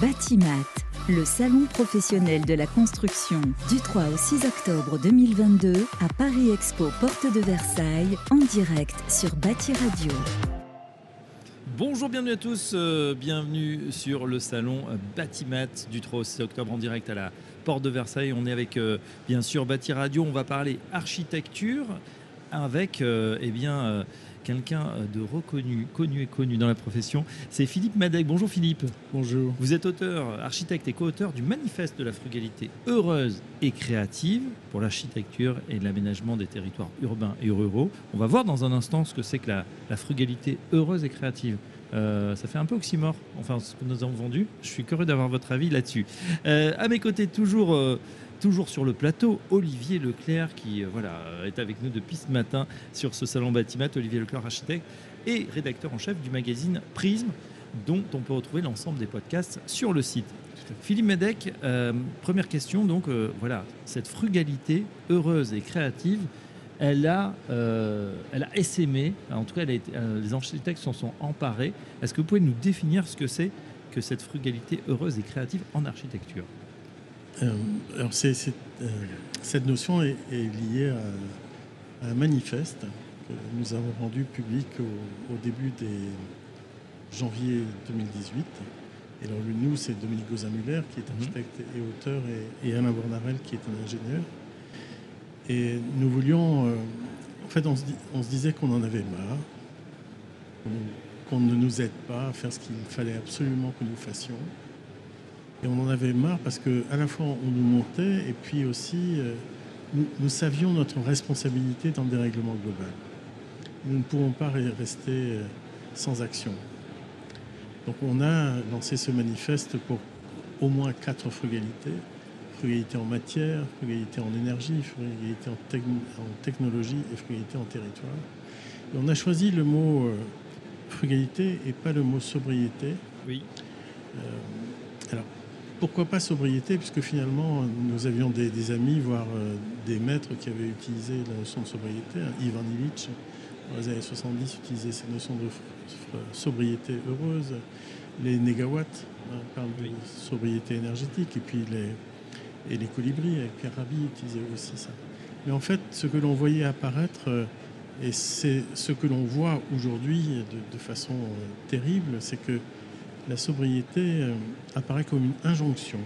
Batimat, le salon professionnel de la construction du 3 au 6 octobre 2022 à Paris Expo Porte de Versailles en direct sur Bati Radio. Bonjour, bienvenue à tous, euh, bienvenue sur le salon Batimat du 3 au 6 octobre en direct à la Porte de Versailles. On est avec euh, bien sûr Bati Radio, on va parler architecture avec euh, eh bien euh, quelqu'un de reconnu, connu et connu dans la profession. C'est Philippe Madec. Bonjour Philippe. Bonjour. Vous êtes auteur, architecte et co-auteur du manifeste de la frugalité heureuse et créative pour l'architecture et l'aménagement des territoires urbains et ruraux. On va voir dans un instant ce que c'est que la, la frugalité heureuse et créative. Euh, ça fait un peu oxymore, enfin ce que nous avons vendu. Je suis curieux d'avoir votre avis là-dessus. Euh, à mes côtés, toujours, euh, toujours sur le plateau, Olivier Leclerc qui euh, voilà, est avec nous depuis ce matin sur ce salon Batimat. Olivier Leclerc, architecte et rédacteur en chef du magazine Prisme, dont on peut retrouver l'ensemble des podcasts sur le site. Philippe Medec, euh, première question, donc euh, voilà, cette frugalité heureuse et créative, elle a, euh, elle a essaimé, en tout cas elle a été- les architectes s'en sont emparés. Est-ce que vous pouvez nous définir ce que c'est que cette frugalité heureuse et créative en architecture? Euh, alors euh, cette notion est, liée à, un manifeste que nous avons rendu public au, début des janvier 2018. Et alors, nous, c'est Dominique Gozin-Muller, qui est architecte et auteur, et, Alain Bornarel, qui est un ingénieur. Et nous voulions... euh, en fait, on se, disait qu'on en avait marre, qu'on ne nous aide pas à faire ce qu'il fallait absolument que nous fassions. Et on en avait marre parce que à la fois on nous montait et puis aussi euh, nous, nous savions notre responsabilité dans le dérèglement global. Nous ne pouvons pas re- rester euh, sans action. Donc on a lancé ce manifeste pour au moins quatre frugalités. Frugalité en matière, frugalité en énergie, frugalité en, techn- en technologie et frugalité en territoire. Et on a choisi le mot euh, frugalité et pas le mot sobriété. Oui. Euh, alors, pourquoi pas sobriété Puisque finalement, nous avions des, des amis, voire euh, des maîtres qui avaient utilisé la notion de sobriété. hein. Ivan Illich, dans les années 70, utilisait cette notion de sobriété heureuse. Les négawatts hein, parlent Oui. de sobriété énergétique. Et puis les, et les colibris, avec Pierre Rabhi, utilisaient aussi ça. Mais en fait, ce que l'on voyait apparaître, euh, et c'est ce que l'on voit aujourd'hui de, de façon euh, terrible, c'est que la sobriété euh, apparaît comme une injonction.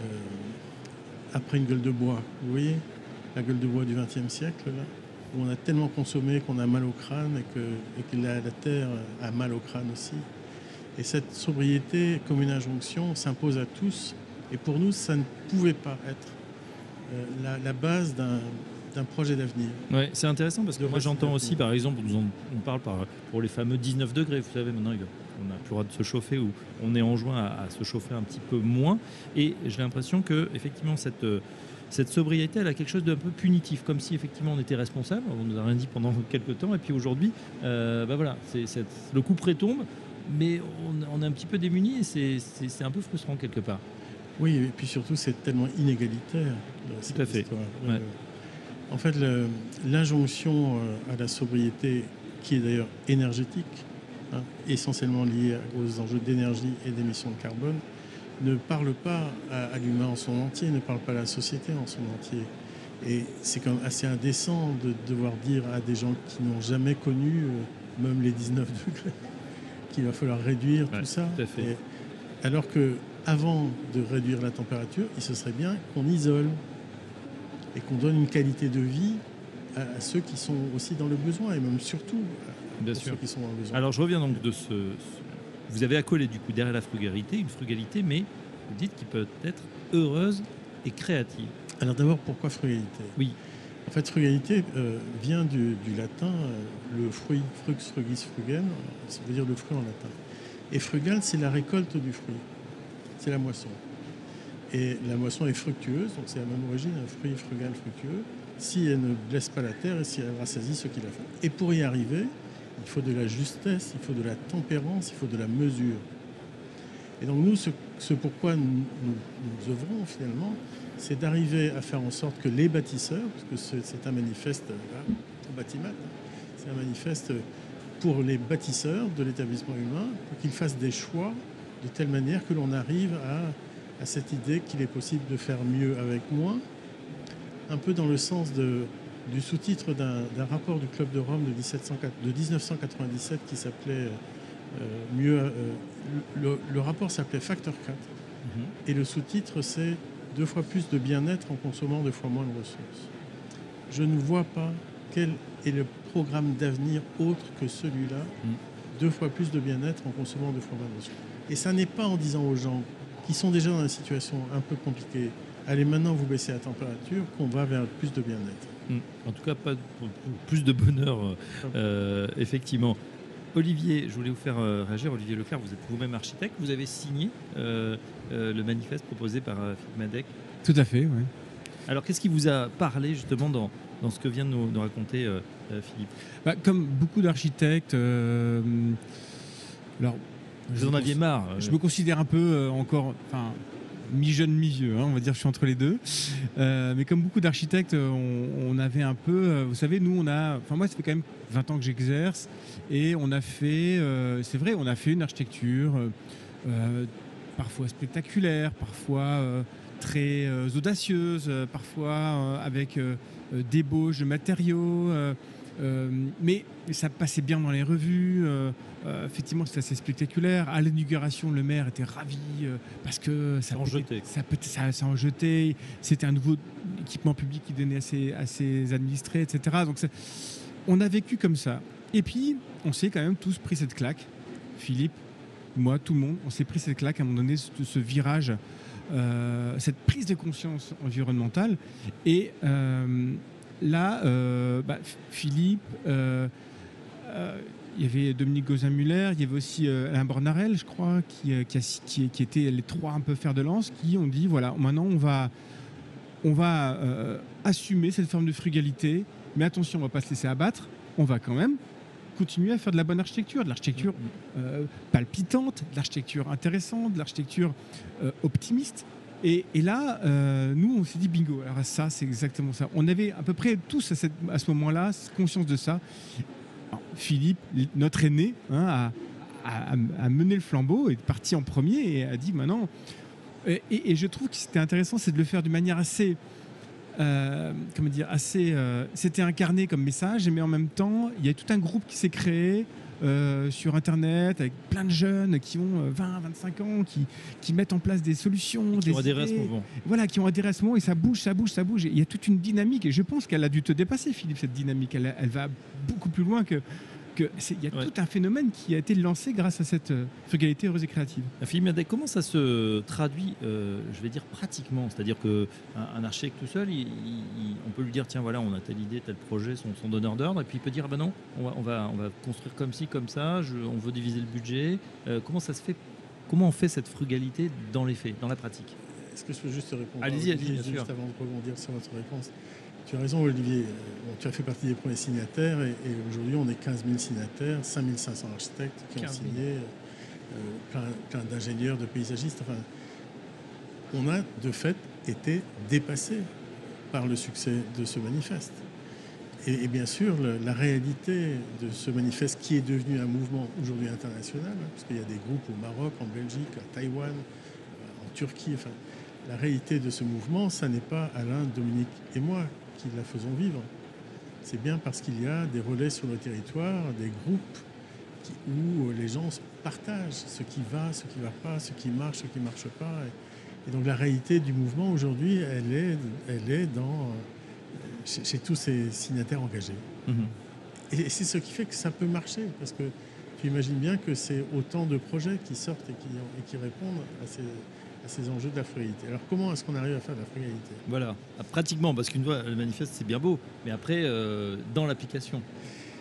Euh, après une gueule de bois, vous voyez la gueule de bois du XXe siècle, là, où on a tellement consommé qu'on a mal au crâne et que, et que la, la terre a mal au crâne aussi. Et cette sobriété comme une injonction s'impose à tous. Et pour nous, ça ne pouvait pas être euh, la, la base d'un d'un projet d'avenir. Ouais, c'est intéressant parce que moi j'entends aussi, par exemple, on parle par, pour les fameux 19 degrés, vous savez, maintenant il- on n'a plus le droit de se chauffer ou on est enjoint à, à se chauffer un petit peu moins. Et j'ai l'impression que effectivement cette, euh, cette sobriété, elle a quelque chose d'un peu punitif, comme si effectivement on était responsable, on nous a rien dit pendant quelques temps, et puis aujourd'hui, euh, bah voilà, c'est, c'est- le coup près tombe, mais on, on est un petit peu démunis et c'est, un peu frustrant quelque part. Oui, et puis surtout, c'est tellement inégalitaire. cette à fait. Ouais. Euh, en fait, l'injonction à la sobriété, qui est d'ailleurs énergétique, hein, essentiellement liée aux enjeux d'énergie et d'émissions de carbone, ne parle pas à, à l'humain en son entier, ne parle pas à la société en son entier. Et c'est quand même assez indécent de devoir dire à des gens qui n'ont jamais connu, euh, même les 19 degrés, qu'il va falloir réduire Ouais, tout ça. tout à fait. Et alors que avant de réduire la température, il se serait bien qu'on isole et qu'on donne une qualité de vie à, à ceux qui sont aussi dans le besoin et même surtout Bien pour sûr. ceux qui sont dans le besoin. Alors je reviens donc de ce. ce- Vous avez accolé du coup derrière la frugalité, une frugalité, mais vous dites qui peut être heureuse et créative. Alors d'abord, pourquoi frugalité? Oui. En fait, frugalité euh, vient du, du latin, euh, le fruit, frux, frugis, frugem, ça veut dire le fruit en latin. Et frugal, c'est la récolte du fruit, c'est la moisson. Et la moisson est fructueuse, donc c'est la même origine, un fruit frugal, fructueux, si elle ne blesse pas la terre et si elle rassasie ceux qui la font. Et pour y arriver, il faut de la justesse, il faut de la tempérance, il faut de la mesure. Et donc nous, ce, pourquoi nous, œuvrons finalement, c'est d'arriver à faire en sorte que les bâtisseurs, parce que c'est un manifeste là, bâtiment, c'est un manifeste pour les bâtisseurs de l'établissement humain, pour qu'ils fassent des choix de telle manière que l'on arrive à, à cette idée qu'il est possible de faire mieux avec moins, un peu dans le sens de, du sous-titre d'un rapport du Club de Rome de, 1704 de 1997 qui s'appelait euh, mieux. euh, le, le rapport s'appelait Factor 4 Mhm. et le sous-titre c'est deux fois plus de bien-être en consommant deux fois moins de ressources. Je ne vois pas quel est le programme d'avenir autre que celui-là, Mm. deux fois plus de bien-être en consommant deux fois moins de ressources. Et ça n'est pas en disant aux gens qui sont déjà dans une situation un peu compliquée, allez maintenant vous baissez la température, qu'on va vers plus de bien-être. Mm. En tout cas, pas de- plus de bonheur, euh, euh, effectivement. Olivier, je voulais vous faire euh, réagir. Olivier Leclerc, vous êtes vous-même architecte. Vous avez signé euh, euh, le manifeste proposé par euh, Philippe Madec. Tout à fait, oui. Alors, qu'est-ce qui vous a parlé justement dans, dans ce que vient de nous, raconter Philippe? Bah, comme beaucoup d'architectes, alors Vous en aviez marre. Je me considère un peu encore, enfin, mi-jeune, mi-vieux, hein, on va dire, je suis entre les deux. Euh, mais comme beaucoup d'architectes, on, avait un peu, euh, vous savez, nous, on a, enfin, moi, ça fait quand même 20 ans que j'exerce, et on a fait, euh, c'est vrai, on a fait une architecture parfois spectaculaire, parfois très audacieuse, parfois avec débauche de matériaux. Euh, mais ça passait bien dans les revues. euh, euh, effectivement, c'était assez spectaculaire. À l'inauguration, le maire était ravi parce que ça en jetait. Ça, pétait- ça, ça en jetait. C'était un nouveau équipement public qui donnait à ses, à ses administrés, etc. Donc, on a vécu comme ça. Et puis, on s'est quand même tous pris cette claque. Philippe, moi, tout le monde, on s'est pris cette claque à un moment donné, ce, ce virage, euh, cette prise de conscience environnementale. Et euh, là, euh, bah, Philippe, euh, euh, il y avait Dominique Gozin-Muller, il y avait aussi Alain Bornarel, je crois, qui, qui, a- qui- qui étaient les trois un peu fer de lance, qui ont dit voilà, maintenant on va, on va euh, assumer cette forme de frugalité, mais attention, on va pas se laisser abattre, on va quand même continuer à faire de la bonne architecture, de l'architecture euh, palpitante, de l'architecture intéressante, de l'architecture euh, optimiste. Et, et là, euh, nous, on s'est dit bingo. Alors ça, c'est exactement ça. On avait à peu près tous à, ce moment-là conscience de ça. Philippe, notre aîné, hein, a, mené le flambeau, est parti en premier et a dit maintenant. Et, et- et je trouve que c'était intéressant, c'est de le faire d'une manière assez euh, comment dire, assez. euh, C'était incarné comme message, mais en même temps, il y a tout un groupe qui s'est créé euh, sur Internet avec plein de jeunes qui ont euh, 20, 25 ans, qui, qui mettent en place des solutions, qui des ont adhéré à ce mouvement. Voilà, qui ont adhéré à ce moment et ça bouge, ça bouge, ça bouge. Et il y a toute une dynamique et je pense qu'elle a dû te dépasser, Philippe, cette dynamique. Elle, elle va beaucoup plus loin que. Que c'est- Il y a Ouais. tout un phénomène qui a été lancé grâce à cette euh, frugalité heureuse et créative. Philippe comment ça se traduit, euh, je vais dire pratiquement? C'est-à-dire qu'un un architecte tout seul, il- il- on peut lui dire tiens, voilà, on a telle idée, tel projet, son, son donneur d'ordre, et puis il peut dire ah ben non, on va, on va, on va construire comme ci, comme ça, je- on veut diviser le budget. Euh, comment ça se fait? Comment on fait cette frugalité dans les faits, dans la pratique? Est-ce que je peux juste te répondre? Allez-y, allez-y, bien juste sûr. avant de rebondir sur votre réponse. Tu as raison, Olivier. Euh, bon, tu as fait partie des premiers signataires et, et aujourd'hui, on est 15 000 signataires, 5 500 architectes qui ont 15 000. signé, euh, plein, plein d'ingénieurs, de paysagistes. Enfin, on a de fait été dépassé par le succès de ce manifeste. Et, et bien sûr, le- la réalité de ce manifeste qui est devenu un mouvement aujourd'hui international, hein, parce qu'il y a des groupes au Maroc, en Belgique, à Taïwan, euh, en Turquie, enfin, la réalité de ce mouvement, ça n'est pas Alain, Dominique et moi qui la faisons vivre. C'est bien parce qu'il y a des relais sur le territoire, des groupes qui- où les gens partagent ce qui va, ce qui ne va pas, ce qui marche, ce qui ne marche pas. Et, et donc la réalité du mouvement aujourd'hui, elle est, elle est dans, euh, chez, chez tous ces signataires engagés. Mhm. Et c'est ce qui fait que ça peut marcher, parce que tu imagines bien que c'est autant de projets qui sortent et qui, et qui répondent à ces, à ces enjeux de la frugalité. Alors comment est-ce qu'on arrive à faire de la frugalité Voilà, Ah, pratiquement, parce qu'une fois le manifeste c'est bien beau, mais après euh, dans l'application.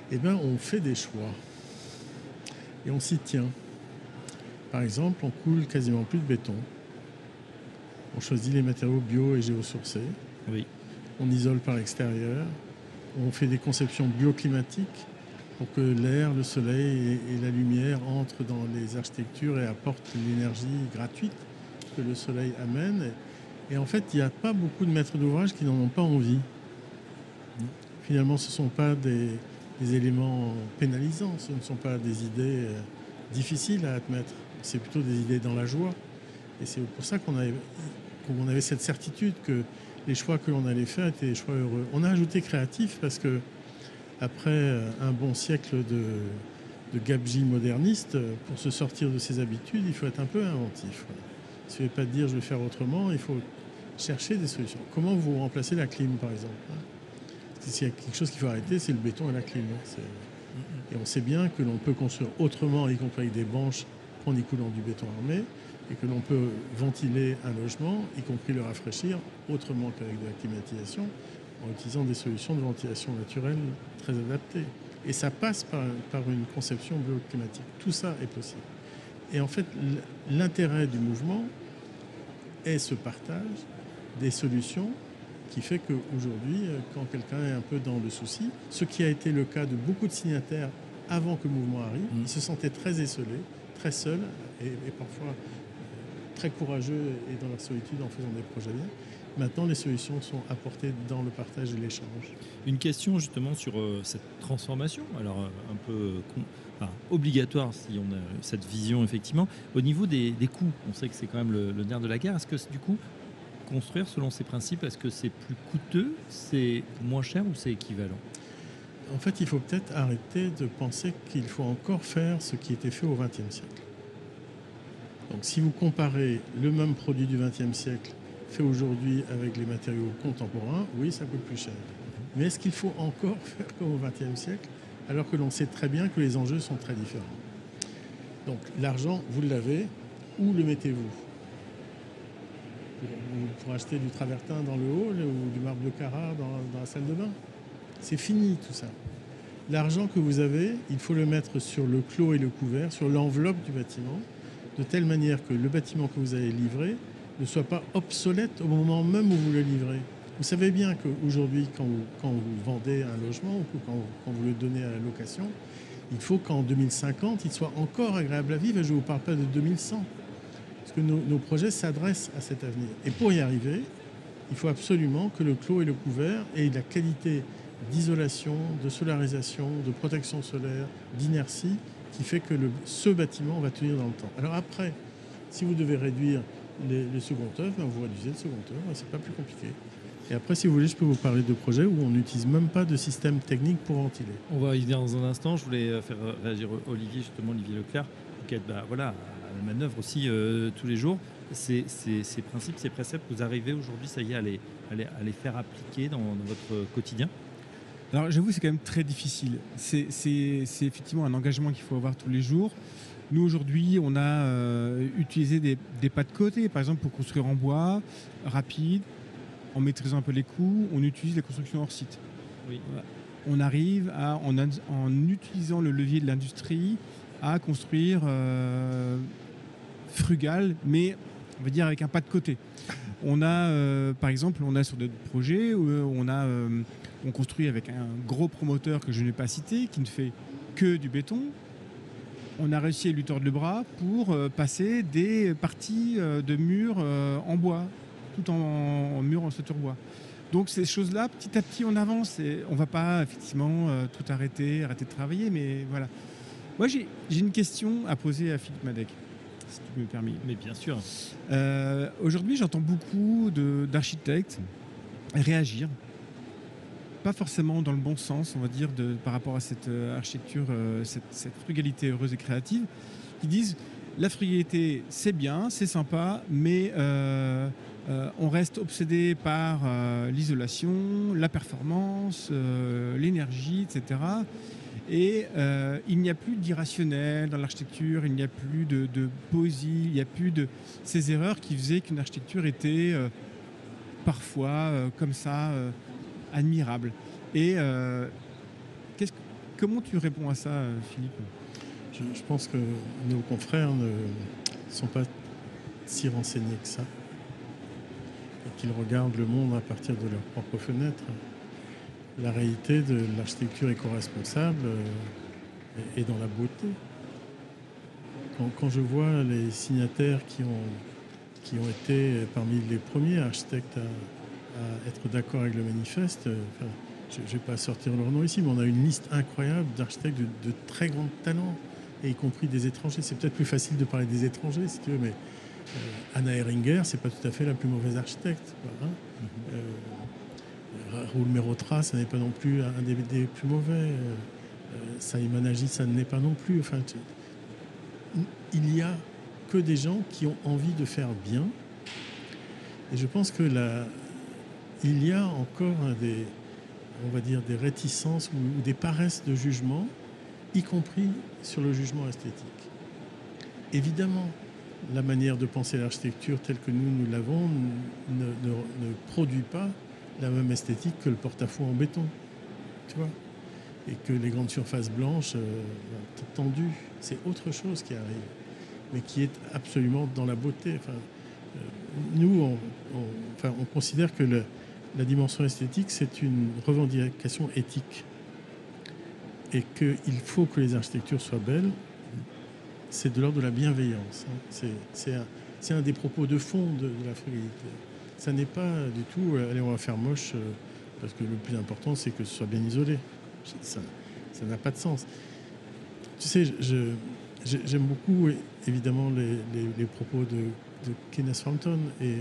Eh bien, on fait des choix et on s'y tient. Par exemple, on coule quasiment plus de béton. On choisit les matériaux bio et géosourcés. Oui. On isole par l'extérieur. On fait des conceptions bioclimatiques pour que l'air, le soleil et, et la lumière entrent dans les architectures et apportent l'énergie gratuite le soleil amène. Et, en fait, il n'y a pas beaucoup de maîtres d'ouvrage qui n'en ont pas envie. Finalement, ce ne sont pas des, éléments pénalisants, ce ne sont pas des idées euh, difficiles à admettre. c'est plutôt des idées dans la joie. Et c'est pour ça qu'on avait, cette certitude que les choix que l'on allait faire étaient des choix heureux. On a ajouté créatif parce que après un bon siècle de, de gabegie moderniste, pour se sortir de ses habitudes, il faut être un peu inventif. Il ne suffit pas de dire je vais faire autrement, il faut chercher des solutions. Comment vous remplacez la clim, par exemple hein? S'il y a quelque chose qu'il faut arrêter, c'est le béton et la clim. Hein. Et on sait bien que l'on peut construire autrement, y compris avec des branches en y coulant du béton armé, et que l'on peut ventiler un logement, y compris le rafraîchir, autrement qu'avec de la climatisation, en utilisant des solutions de ventilation naturelle très adaptées. Et ça passe par, une conception bioclimatique. Tout ça est possible. Et en fait, l'intérêt du mouvement est ce partage des solutions qui fait qu'aujourd'hui, euh, quand quelqu'un est un peu dans le souci, ce qui a été le cas de beaucoup de signataires avant que le mouvement arrive, mmh. ils se sentaient très esselés, très seuls et, parfois euh, très courageux et dans leur solitude en faisant des projets bien. Maintenant, les solutions sont apportées dans le partage et l'échange. Une question justement sur euh, cette transformation, alors un peu obligatoire si on a cette vision effectivement. Au niveau des, coûts, on sait que c'est quand même le, le nerf de la guerre. Est-ce que du coup, construire selon ces principes Est-ce que c'est plus coûteux, c'est moins cher ou c'est équivalent? En fait, il faut peut-être arrêter de penser qu'il faut encore faire ce qui était fait au XXe siècle. Donc si vous comparez le même produit du XXe siècle fait aujourd'hui avec les matériaux contemporains, oui, ça coûte plus cher. Mais est-ce qu'il faut encore faire comme au XXe siècle alors que l'on sait très bien que les enjeux sont très différents? Donc l'argent, vous l'avez, où le mettez-vous? Pour acheter du travertin dans le hall ou du marbre de Carrare dans, la salle de bain? C'est fini tout ça. L'argent que vous avez, il faut le mettre sur le clos et le couvert, sur l'enveloppe du bâtiment, de telle manière que le bâtiment que vous allez livrer ne soit pas obsolète au moment même où vous le livrez. Vous savez bien qu'aujourd'hui, quand vous, vendez un logement ou quand, vous le donnez à la location, il faut qu'en 2050, il soit encore agréable à vivre. Et je ne vous parle pas de 2100 nos, projets s'adressent à cet avenir. Et pour y arriver, il faut absolument que le clos et le couvert aient la qualité d'isolation, de solarisation, de protection solaire, d'inertie, qui fait que ce bâtiment va tenir dans le temps. Alors après, si vous devez réduire le second œuvre, ben, vous réduisez le second œuvre, c'est pas plus compliqué. Et après, si vous voulez, je peux vous parler de projets où on n'utilise même pas de système technique pour ventiler. On va y venir dans un instant. Je voulais euh, faire réagir Olivier, justement, Olivier Leclerc, qui est bah, voilà, la manœuvre aussi euh, tous les jours. Ces, principes, ces préceptes, vous arrivez aujourd'hui, ça y est, à les, les, faire appliquer dans, votre quotidien? Alors j'avoue, c'est quand même très difficile. C'est effectivement un engagement qu'il faut avoir tous les jours. Nous, aujourd'hui, on a euh, utilisé des, pas de côté, par exemple, pour construire en bois, rapide, en maîtrisant un peu les coûts, on utilise les constructions hors site. Oui. On arrive à, en, en utilisant le levier de l'industrie, à construire euh, frugal, mais on va dire avec un pas de côté. On a, euh, par exemple, on a sur d'autres projets où on a, on construit avec un gros promoteur que je n'ai pas cité, qui ne fait que du béton. On a réussi à lui tordre le bras pour passer des parties de murs en bois, tout en, mur en structure bois. Donc ces choses-là, petit à petit, on avance. Et on ne va pas effectivement tout arrêter, arrêter de travailler, mais voilà. Moi, j'ai une question à poser à Philippe Madec, si tu me permets. Mais bien sûr. Euh, aujourd'hui, j'entends beaucoup d'architectes réagir, pas forcément dans le bon sens, on va dire, de, par rapport à cette euh, architecture, euh, cette, frugalité heureuse et créative, qui disent la frugalité, c'est bien, c'est sympa, mais on reste obsédé par l'isolation, la performance, l'énergie, etc. Et euh, il n'y a plus d'irrationnel dans l'architecture, il n'y a plus de, poésie, il n'y a plus de ces erreurs qui faisaient qu'une architecture était euh, parfois euh, comme ça admirable. Et comment tu réponds à ça, Philippe? Je, je, pense que nos confrères ne sont pas si renseignés que ça, et qu'ils regardent le monde à partir de leurs propres fenêtres la réalité de l'architecture éco-responsable euh, est dans la beauté. Quand, je vois les signataires qui ont, qui ont été parmi les premiers architectes à, être d'accord avec le manifeste, euh, je ne vais pas sortir leur nom ici, mais on a une liste incroyable d'architectes de, très grand talent, et y compris des étrangers. C'est peut-être plus facile de parler des étrangers, si tu veux, mais euh, Anna Heringer, c'est pas tout à fait la plus mauvaise architecte. Hein. euh, Raoul Merotra, ça n'est pas non plus un des, plus mauvais. Euh, Saïman Agi, ça n'est pas non plus. Enfin, il y a que des gens qui ont envie de faire bien. Et je pense que la, il y a encore des, on va dire, des réticences ou, des paresses de jugement, y compris sur le jugement esthétique. Évidemment, la manière de penser l'architecture telle que nous, nous l'avons ne, produit pas la même esthétique que le porte-à-faux en béton. Tu vois Et que les grandes surfaces blanches euh, tendues, c'est autre chose qui arrive, mais qui est absolument dans la beauté. Enfin, euh, nous, on- enfin, on considère que le- la dimension esthétique, c'est une revendication éthique. Et qu'il faut que les architectures soient belles, c'est de l'ordre de la bienveillance. hein. C'est- un, des propos de fond de, la frugalité. Ça n'est pas du tout, euh, allez, on va faire moche, euh, parce que le plus important, c'est que ce soit bien isolé. Ça n'a pas de sens. Tu sais, j'aime beaucoup, évidemment, les propos de, de Kenneth Frampton. Et,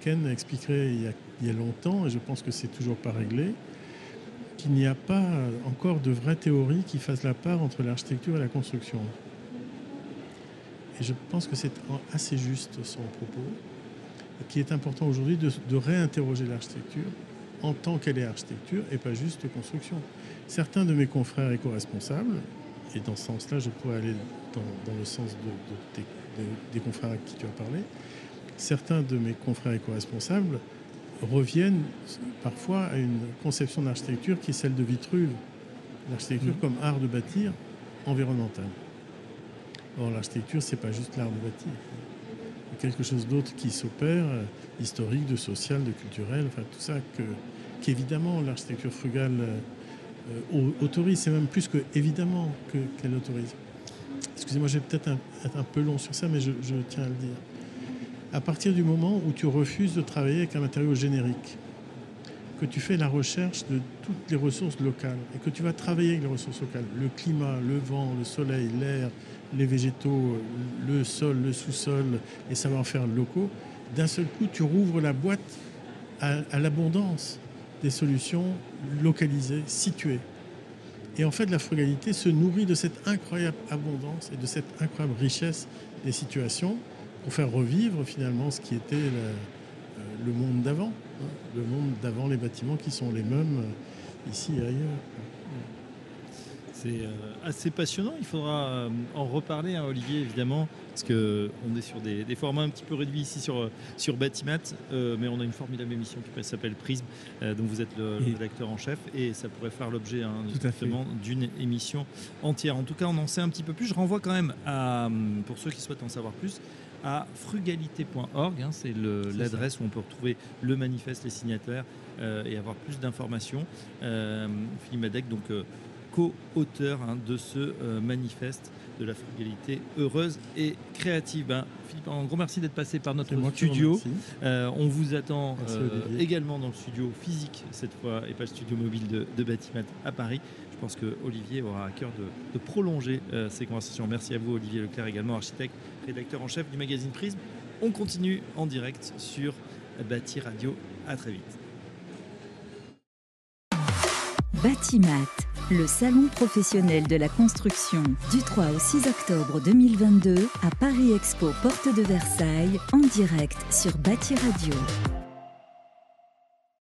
Ken expliquerait il y, a, il y a longtemps, et je pense que c'est toujours pas réglé, qu'il n'y a pas encore de vraie théorie qui fasse la part entre l'architecture et la construction. Et je pense que c'est assez juste son propos, et qu'il est important aujourd'hui de, de réinterroger l'architecture en tant qu'elle est architecture et pas juste construction. Certains de mes confrères éco-responsables, et dans ce sens-là, je pourrais aller dans, dans le sens de- de tes- de- des confrères à qui tu as parlé, certains de mes confrères éco-responsables reviennent parfois à une conception d'architecture qui est celle de Vitruve, l'architecture Mhm. comme art de bâtir environnemental. Or, l'architecture, c'est pas juste l'art de bâtir. Il y a quelque chose d'autre qui s'opère, euh, historique, de social, de culturel, enfin tout ça que, qu'évidemment l'architecture frugale euh, euh, au- autorise. C'est même plus que évidemment que, qu'elle autorise. Excusez-moi, je vais peut-être un- être un peu long sur ça, mais je, tiens à le dire. À partir du moment où tu refuses de travailler avec un matériau générique, que tu fais la recherche de toutes les ressources locales et que tu vas travailler avec les ressources locales, le climat, le vent, le soleil, l'air, les végétaux, le sol, le sous-sol, les savoir-faire locaux, d'un seul coup, tu rouvres la boîte à l'abondance des solutions localisées, situées. Et en fait, la frugalité se nourrit de cette incroyable abondance et de cette incroyable richesse des situations pour faire revivre finalement ce qui était le, euh, le monde d'avant, hein, le monde d'avant les bâtiments qui sont les mêmes euh, ici et ailleurs. C'est euh, assez passionnant. Il faudra euh, en reparler, hein, Olivier, évidemment, parce que on est sur des, des formats un petit peu réduits ici sur, euh, sur Batimat, euh, mais on a une formidable émission qui s'appelle Prisme, euh, dont vous êtes le, le Et- rédacteur en chef, et ça pourrait faire l'objet hein, à justement d'une émission entière. En tout cas, on en sait un petit peu plus. Je renvoie quand même à, hum, pour ceux qui souhaitent en savoir plus, à frugalité.org. hein, c'est le- l'adresse où on peut retrouver le manifeste, les signataires euh, et avoir plus d'informations. Philippe Madec, donc co-auteur hein, de ce euh, manifeste de la frugalité heureuse et créative. Ben, Philippe, un gros merci d'être passé par notre studio. Euh, on vous attend euh, également dans le studio physique cette fois et pas le studio mobile de, de Batimat à Paris. Je pense que Olivier aura à cœur de, de prolonger ces conversations. Merci à vous Olivier Leclerc également architecte, rédacteur en chef du magazine Prisme. On continue en direct sur Bâti Radio. À très vite. Batimat, le salon professionnel de la construction du 3 au 6 octobre 2022 à Paris Expo Porte de Versailles en direct sur Bâti Radio.